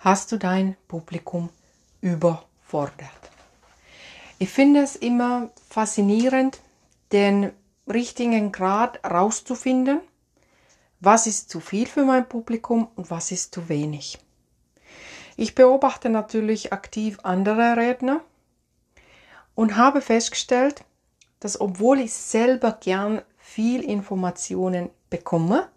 hast du dein Publikum überfordert. Ich finde es immer faszinierend, den richtigen Grad rauszufinden, was ist zu viel für mein Publikum und was ist zu wenig. Ich beobachte natürlich aktiv andere Redner und habe festgestellt, dass obwohl ich selber gern viel Informationen bekomme,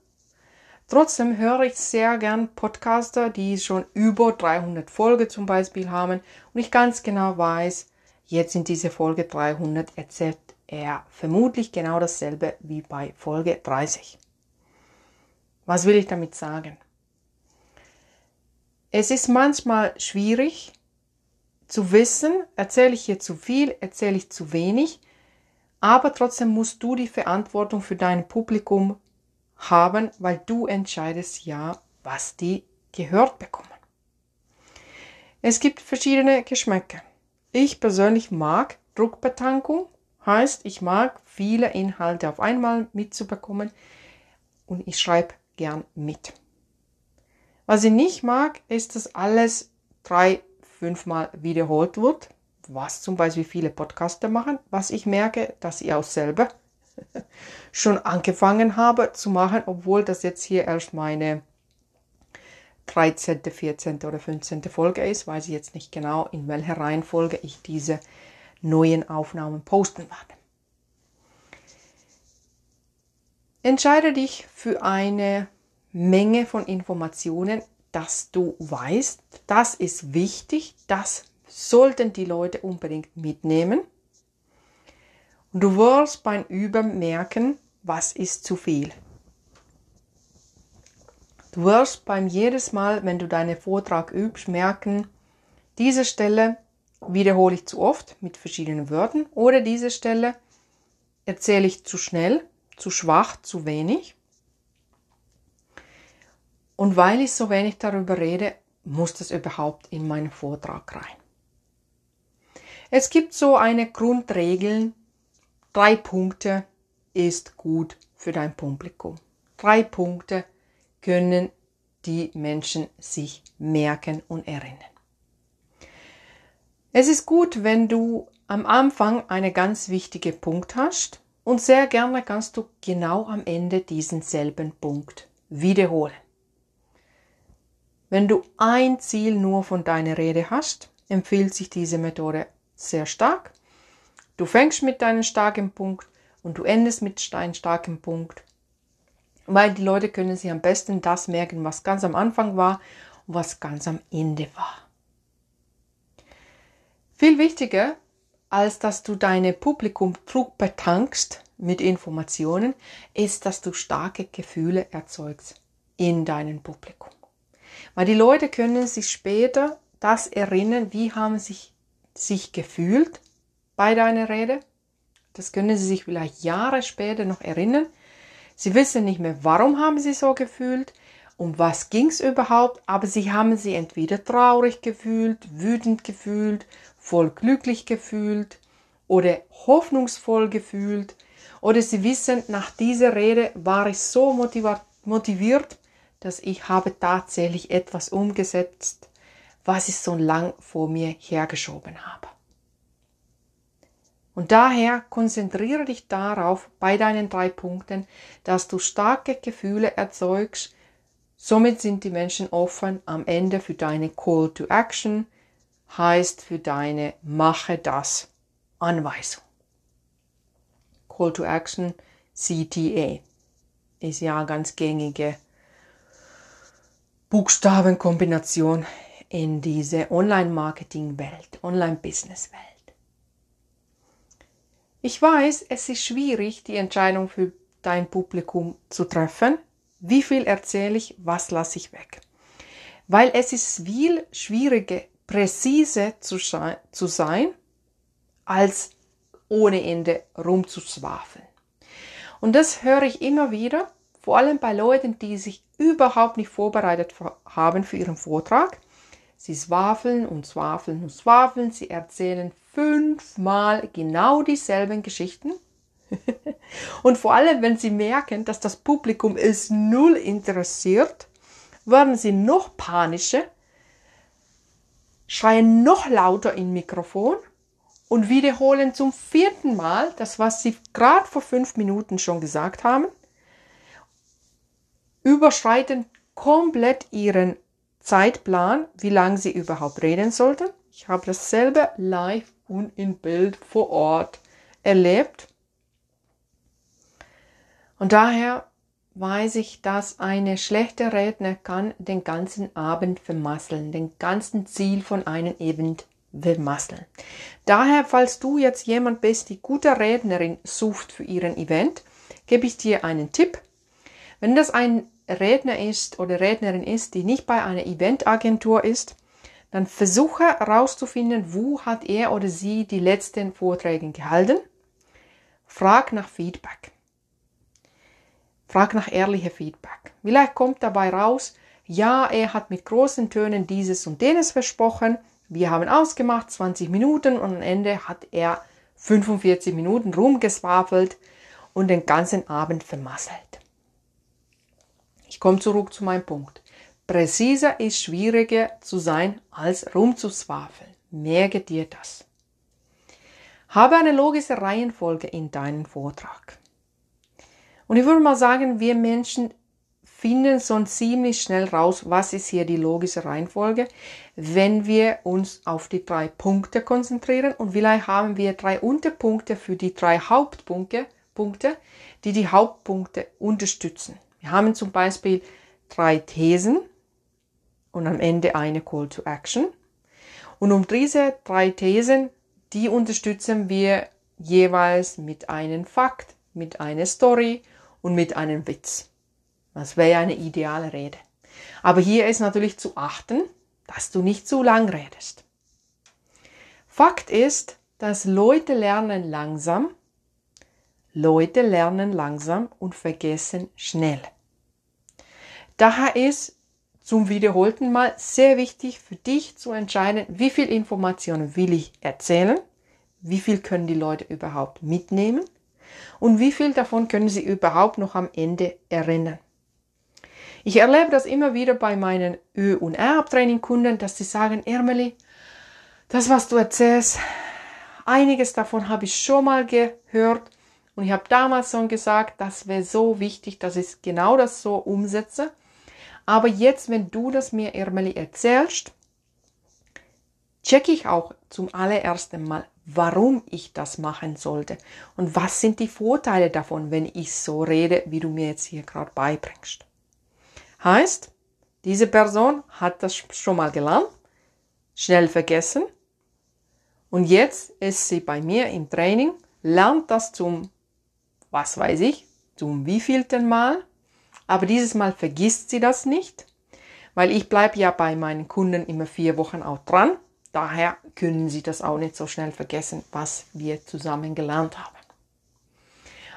trotzdem höre ich sehr gern Podcaster, die schon über 300 Folgen zum Beispiel haben und ich ganz genau weiß, jetzt in dieser Folge 300 erzählt er vermutlich genau dasselbe wie bei Folge 30. Was will ich damit sagen? Es ist manchmal schwierig zu wissen, erzähle ich hier zu viel, erzähle ich zu wenig, aber trotzdem musst du die Verantwortung für dein Publikum haben, weil du entscheidest ja, was die gehört bekommen. Es gibt verschiedene Geschmäcker. Ich persönlich mag Druckbetankung, heißt, ich mag viele Inhalte auf einmal mitzubekommen und ich schreibe gern mit. Was ich nicht mag, ist, dass alles drei, fünfmal wiederholt wird was zum Beispiel viele Podcaster machen, was ich merke, dass ich auch selber schon angefangen habe zu machen, obwohl das jetzt hier erst meine 13., 14. oder 15. Folge ist, weiß ich jetzt nicht genau, in welcher Reihenfolge ich diese neuen Aufnahmen posten werde. Entscheide dich für eine Menge von Informationen, dass du weißt, das ist wichtig, das sollten die Leute unbedingt mitnehmen. Und du wirst beim Üben merken, was ist zu viel. Du wirst beim jedes Mal, wenn du deinen Vortrag übst, merken, diese Stelle wiederhole ich zu oft mit verschiedenen Wörtern oder diese Stelle erzähle ich zu schnell, zu schwach, zu wenig. Und weil ich so wenig darüber rede, muss das überhaupt in meinen Vortrag rein. Es gibt so eine Grundregel, drei Punkte ist gut für dein Publikum. Drei Punkte können die Menschen sich merken und erinnern. Es ist gut, wenn du am Anfang einen ganz wichtigen Punkt hast und sehr gerne kannst du genau am Ende diesen selben Punkt wiederholen. Wenn du ein Ziel nur von deiner Rede hast, empfiehlt sich diese Methode sehr stark. Du fängst mit deinem starken Punkt und du endest mit deinem starken Punkt. Weil die Leute können sich am besten das merken, was ganz am Anfang war und was ganz am Ende war. Viel wichtiger, als dass du deine Publikum Druck betankst mit Informationen, ist, dass du starke Gefühle erzeugst in deinem Publikum. Weil die Leute können sich später das erinnern, wie haben sich sich gefühlt bei deiner Rede. Das können sie sich vielleicht Jahre später noch erinnern. Sie wissen nicht mehr, warum haben sie so gefühlt, um was ging es überhaupt, aber sie haben sie entweder traurig gefühlt, wütend gefühlt, voll glücklich gefühlt oder hoffnungsvoll gefühlt oder sie wissen, nach dieser Rede war ich so motiviert, dass ich habe tatsächlich etwas umgesetzt, was ich so lang vor mir hergeschoben habe. Und daher konzentriere dich darauf bei deinen drei Punkten, dass du starke Gefühle erzeugst. Somit sind die Menschen offen am Ende für deine Call to Action, heißt für deine Mache das Anweisung. Call to Action, CTA, ist ja ganz gängige Buchstabenkombination in diese Online-Marketing-Welt, Online-Business-Welt. Ich weiß, es ist schwierig, die Entscheidung für dein Publikum zu treffen. Wie viel erzähle ich, was lasse ich weg? Weil es ist viel schwieriger, präzise zu, zu sein, als ohne Ende rumzuswafeln. Und das höre ich immer wieder, vor allem bei Leuten, die sich überhaupt nicht vorbereitet haben für ihren Vortrag Sie swafeln und swafeln und swafeln. Sie erzählen fünfmal genau dieselben Geschichten. und vor allem, wenn sie merken, dass das Publikum es null interessiert, werden sie noch panischer, schreien noch lauter im Mikrofon und wiederholen zum vierten Mal das, was sie gerade vor fünf Minuten schon gesagt haben, überschreiten komplett ihren Zeitplan, wie lange sie überhaupt reden sollten. Ich habe dasselbe live und in Bild vor Ort erlebt. Und daher weiß ich, dass eine schlechte Redner kann den ganzen Abend vermasseln, den ganzen Ziel von einem Event vermasseln. Daher, falls du jetzt jemand bist, die gute Rednerin sucht für ihren Event, gebe ich dir einen Tipp. Wenn das ein Redner ist oder Rednerin ist, die nicht bei einer Eventagentur ist, dann versuche herauszufinden, wo hat er oder sie die letzten Vorträge gehalten. Frag nach Feedback. Frag nach ehrlichem Feedback. Vielleicht kommt dabei raus, ja, er hat mit großen Tönen dieses und jenes versprochen. Wir haben ausgemacht 20 Minuten und am Ende hat er 45 Minuten rumgeswafelt und den ganzen Abend vermasselt. Ich komme zurück zu meinem Punkt. Präziser ist schwieriger zu sein, als rumzuzwafeln. Merke dir das. Habe eine logische Reihenfolge in deinem Vortrag. Und ich würde mal sagen, wir Menschen finden schon ziemlich schnell raus, was ist hier die logische Reihenfolge, wenn wir uns auf die drei Punkte konzentrieren. Und vielleicht haben wir drei Unterpunkte für die drei Hauptpunkte, Punkte, die die Hauptpunkte unterstützen. Wir haben zum Beispiel drei Thesen und am Ende eine Call to Action. Und um diese drei Thesen, die unterstützen wir jeweils mit einem Fakt, mit einer Story und mit einem Witz. Das wäre eine ideale Rede. Aber hier ist natürlich zu achten, dass du nicht zu lang redest. Fakt ist, dass Leute lernen langsam, Leute lernen langsam und vergessen schnell. Daher ist zum wiederholten Mal sehr wichtig für dich zu entscheiden, wie viel Informationen will ich erzählen, wie viel können die Leute überhaupt mitnehmen und wie viel davon können sie überhaupt noch am Ende erinnern. Ich erlebe das immer wieder bei meinen Ö- und R-Training-Kunden, dass sie sagen, Ermeli, das, was du erzählst, einiges davon habe ich schon mal gehört und ich habe damals schon gesagt, das wäre so wichtig, dass ich genau das so umsetze. Aber jetzt, wenn du das mir, Ermeli, erzählst, checke ich auch zum allerersten Mal, warum ich das machen sollte. Und was sind die Vorteile davon, wenn ich so rede, wie du mir jetzt hier gerade beibringst. Heißt, diese Person hat das schon mal gelernt, schnell vergessen. Und jetzt ist sie bei mir im Training, lernt das zum, was weiß ich, zum wievielten Mal aber dieses Mal vergisst sie das nicht, weil ich bleibe ja bei meinen Kunden immer vier Wochen auch dran. Daher können sie das auch nicht so schnell vergessen, was wir zusammen gelernt haben.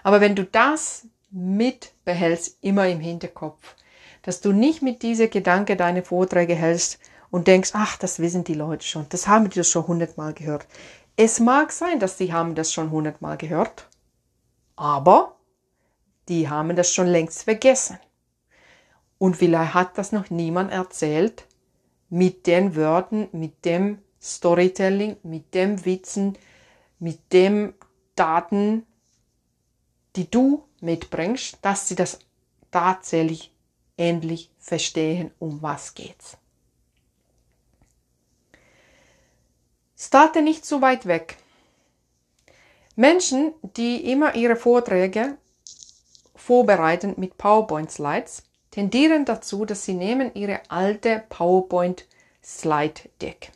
Aber wenn du das mitbehältst, immer im Hinterkopf, dass du nicht mit dieser Gedanke deine Vorträge hältst und denkst, ach, das wissen die Leute schon, das haben die schon hundertmal gehört. Es mag sein, dass die haben das schon hundertmal gehört, aber die haben das schon längst vergessen. Und vielleicht hat das noch niemand erzählt mit den Wörtern, mit dem Storytelling, mit dem Witzen, mit dem Daten, die du mitbringst, dass sie das tatsächlich endlich verstehen, um was geht's. Starte nicht zu weit weg. Menschen, die immer ihre Vorträge vorbereiten mit PowerPoint-Slides, tendieren dazu, dass sie nehmen ihre alte PowerPoint-Slide-Deck.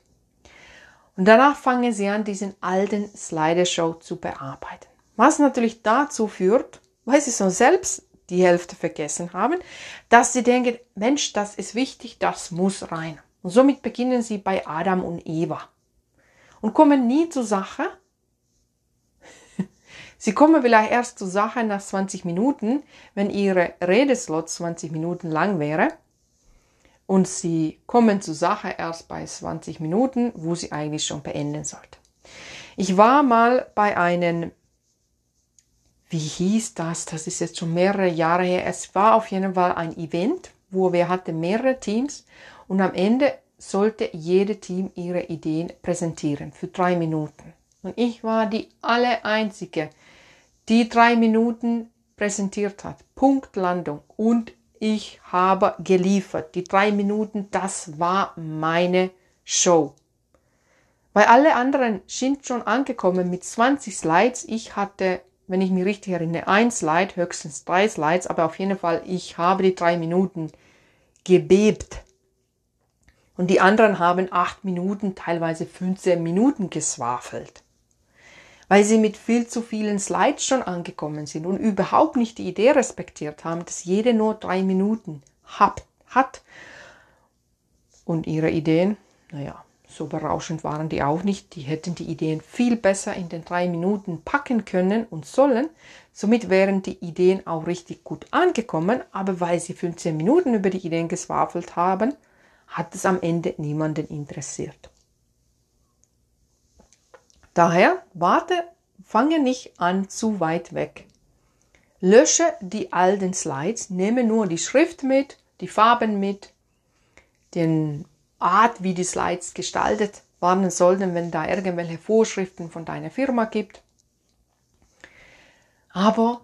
Und danach fangen sie an, diesen alten Slideshow zu bearbeiten. Was natürlich dazu führt, weil sie so selbst die Hälfte vergessen haben, dass sie denken, Mensch, das ist wichtig, das muss rein. Und somit beginnen sie bei Adam und Eva und kommen nie zur Sache, Sie kommen vielleicht erst zur Sache nach 20 Minuten, wenn Ihre Redeslot 20 Minuten lang wäre. Und Sie kommen zur Sache erst bei 20 Minuten, wo Sie eigentlich schon beenden sollten. Ich war mal bei einem, wie hieß das? Das ist jetzt schon mehrere Jahre her. Es war auf jeden Fall ein Event, wo wir hatten mehrere Teams und am Ende sollte jede Team ihre Ideen präsentieren für drei Minuten. Und ich war die alle einzige, die drei Minuten präsentiert hat. Punktlandung. Und ich habe geliefert. Die drei Minuten, das war meine Show. Weil alle anderen sind schon angekommen mit 20 Slides. Ich hatte, wenn ich mich richtig erinnere, ein Slide, höchstens drei Slides, aber auf jeden Fall, ich habe die drei Minuten gebebt. Und die anderen haben acht Minuten, teilweise 15 Minuten geswafelt. Weil sie mit viel zu vielen Slides schon angekommen sind und überhaupt nicht die Idee respektiert haben, dass jede nur drei Minuten hat. Und ihre Ideen, naja, so berauschend waren die auch nicht. Die hätten die Ideen viel besser in den drei Minuten packen können und sollen. Somit wären die Ideen auch richtig gut angekommen. Aber weil sie 15 Minuten über die Ideen geswafelt haben, hat es am Ende niemanden interessiert. Daher warte, fange nicht an zu weit weg. Lösche die alten Slides, nehme nur die Schrift mit, die Farben mit, den Art, wie die Slides gestaltet werden sollten, wenn da irgendwelche Vorschriften von deiner Firma gibt. Aber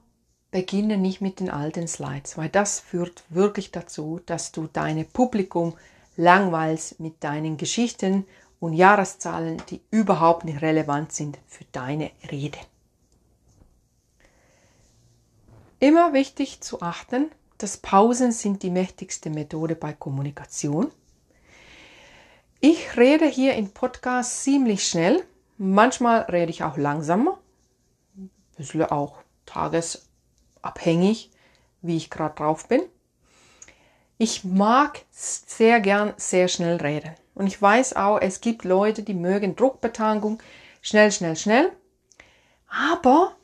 beginne nicht mit den alten Slides, weil das führt wirklich dazu, dass du dein Publikum langweilst mit deinen Geschichten und Jahreszahlen, die überhaupt nicht relevant sind für deine Rede. Immer wichtig zu achten, dass Pausen sind die mächtigste Methode bei Kommunikation. Ich rede hier im Podcast ziemlich schnell. Manchmal rede ich auch langsamer. Ein bisschen auch tagesabhängig, wie ich gerade drauf bin. Ich mag sehr gern sehr schnell reden. Und ich weiß auch, es gibt Leute, die mögen Druckbetankung schnell, schnell, schnell. Aber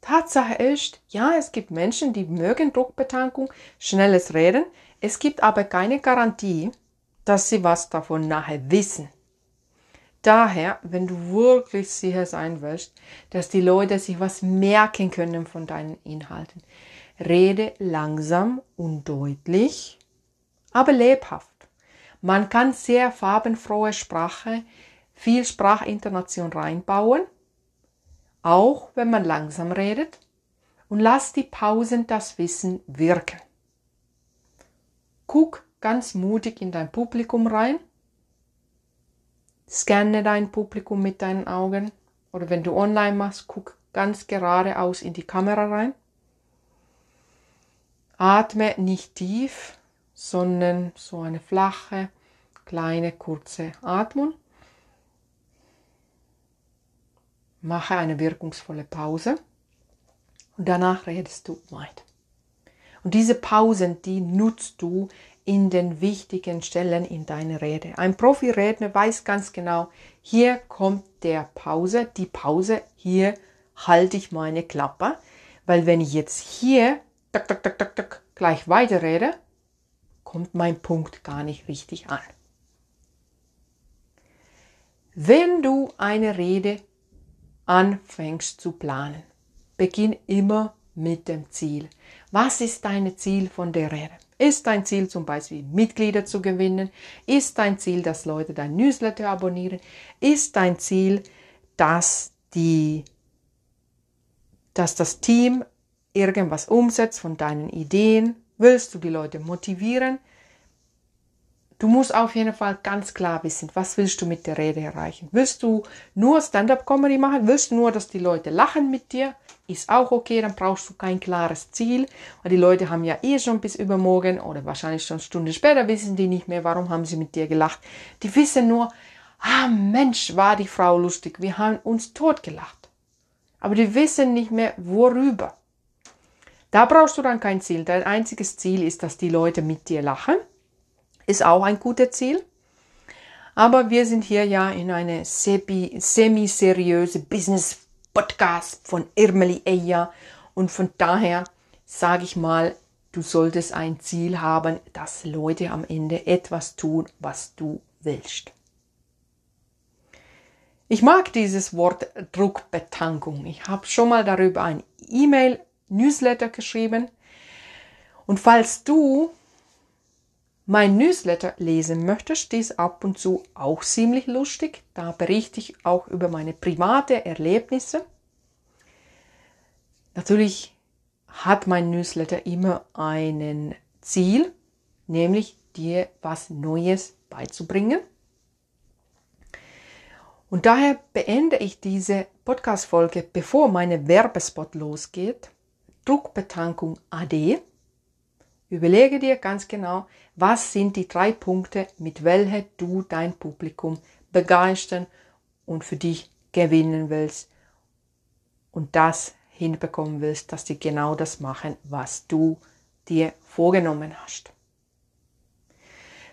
Tatsache ist, ja, es gibt Menschen, die mögen Druckbetankung, schnelles Reden. Es gibt aber keine Garantie, dass sie was davon nachher wissen. Daher, wenn du wirklich sicher sein willst, dass die Leute sich was merken können von deinen Inhalten, rede langsam und deutlich, aber lebhaft. Man kann sehr farbenfrohe Sprache, viel Sprachintonation reinbauen, auch wenn man langsam redet, und lass die Pausen das Wissen wirken. Guck ganz mutig in dein Publikum rein. Scanne dein Publikum mit deinen Augen. Oder wenn du online machst, guck ganz geradeaus in die Kamera rein. Atme nicht tief, sondern so eine flache, kleine, kurze Atmung. Mache eine wirkungsvolle Pause und danach redest du weiter. Und diese Pausen, die nutzt du in den wichtigen Stellen in deiner Rede. Ein Profi-Redner weiß ganz genau, hier kommt der Pause, die Pause, hier halte ich meine Klappe, weil wenn ich jetzt hier tak, tak, tak, tak, tak, gleich weiterrede, kommt mein Punkt gar nicht richtig an. Wenn du eine Rede anfängst zu planen, beginn immer mit dem Ziel. Was ist dein Ziel von der Rede? Ist dein Ziel zum Beispiel Mitglieder zu gewinnen? Ist dein Ziel, dass Leute dein Newsletter abonnieren? Ist dein Ziel, dass die, dass das Team irgendwas umsetzt von deinen Ideen? Willst du die Leute motivieren? Du musst auf jeden Fall ganz klar wissen, was willst du mit der Rede erreichen? Willst du nur Stand-up-Comedy machen? Willst du nur, dass die Leute lachen mit dir? Ist auch okay, dann brauchst du kein klares Ziel. Weil die Leute haben ja eh schon bis übermorgen oder wahrscheinlich schon Stunden später wissen die nicht mehr, warum haben sie mit dir gelacht. Die wissen nur, ah Mensch, war die Frau lustig, wir haben uns totgelacht. Aber die wissen nicht mehr, worüber. Da brauchst du dann kein Ziel. Dein einziges Ziel ist, dass die Leute mit dir lachen ist auch ein gutes Ziel. Aber wir sind hier ja in eine semi-seriöse Business-Podcast von Irmeli Eya und von daher sage ich mal, du solltest ein Ziel haben, dass Leute am Ende etwas tun, was du willst. Ich mag dieses Wort Druckbetankung. Ich habe schon mal darüber ein E-Mail-Newsletter geschrieben. Und falls du mein Newsletter lesen möchtest, ist ab und zu auch ziemlich lustig. Da berichte ich auch über meine private Erlebnisse. Natürlich hat mein Newsletter immer einen Ziel, nämlich dir was Neues beizubringen. Und daher beende ich diese Podcast-Folge, bevor meine Werbespot losgeht. Druckbetankung AD. Überlege dir ganz genau, was sind die drei Punkte, mit welchen du dein Publikum begeistern und für dich gewinnen willst und das hinbekommen willst, dass sie genau das machen, was du dir vorgenommen hast.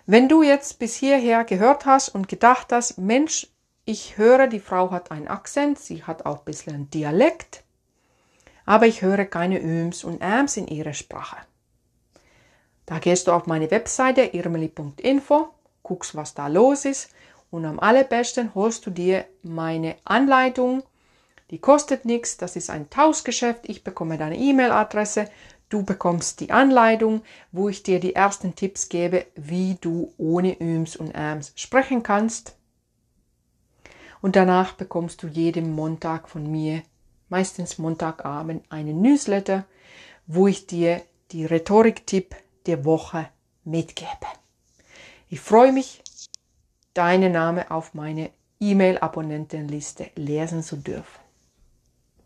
Wenn du jetzt bis hierher gehört hast und gedacht hast, Mensch, ich höre, die Frau hat einen Akzent, sie hat auch ein bisschen Dialekt, aber ich höre keine Öms und Äms in ihrer Sprache. Da gehst du auf meine Webseite irmeli.info, guckst, was da los ist und am allerbesten holst du dir meine Anleitung. Die kostet nichts, das ist ein Tauschgeschäft. Ich bekomme deine E-Mail-Adresse, du bekommst die Anleitung, wo ich dir die ersten Tipps gebe, wie du ohne Öms und Äms sprechen kannst. Und danach bekommst du jeden Montag von mir, meistens Montagabend, einen Newsletter, wo ich dir die Rhetorik-Tipp der Woche mitgebe. Ich freue mich, deinen Namen auf meine E-Mail-Abonnentenliste lesen zu dürfen.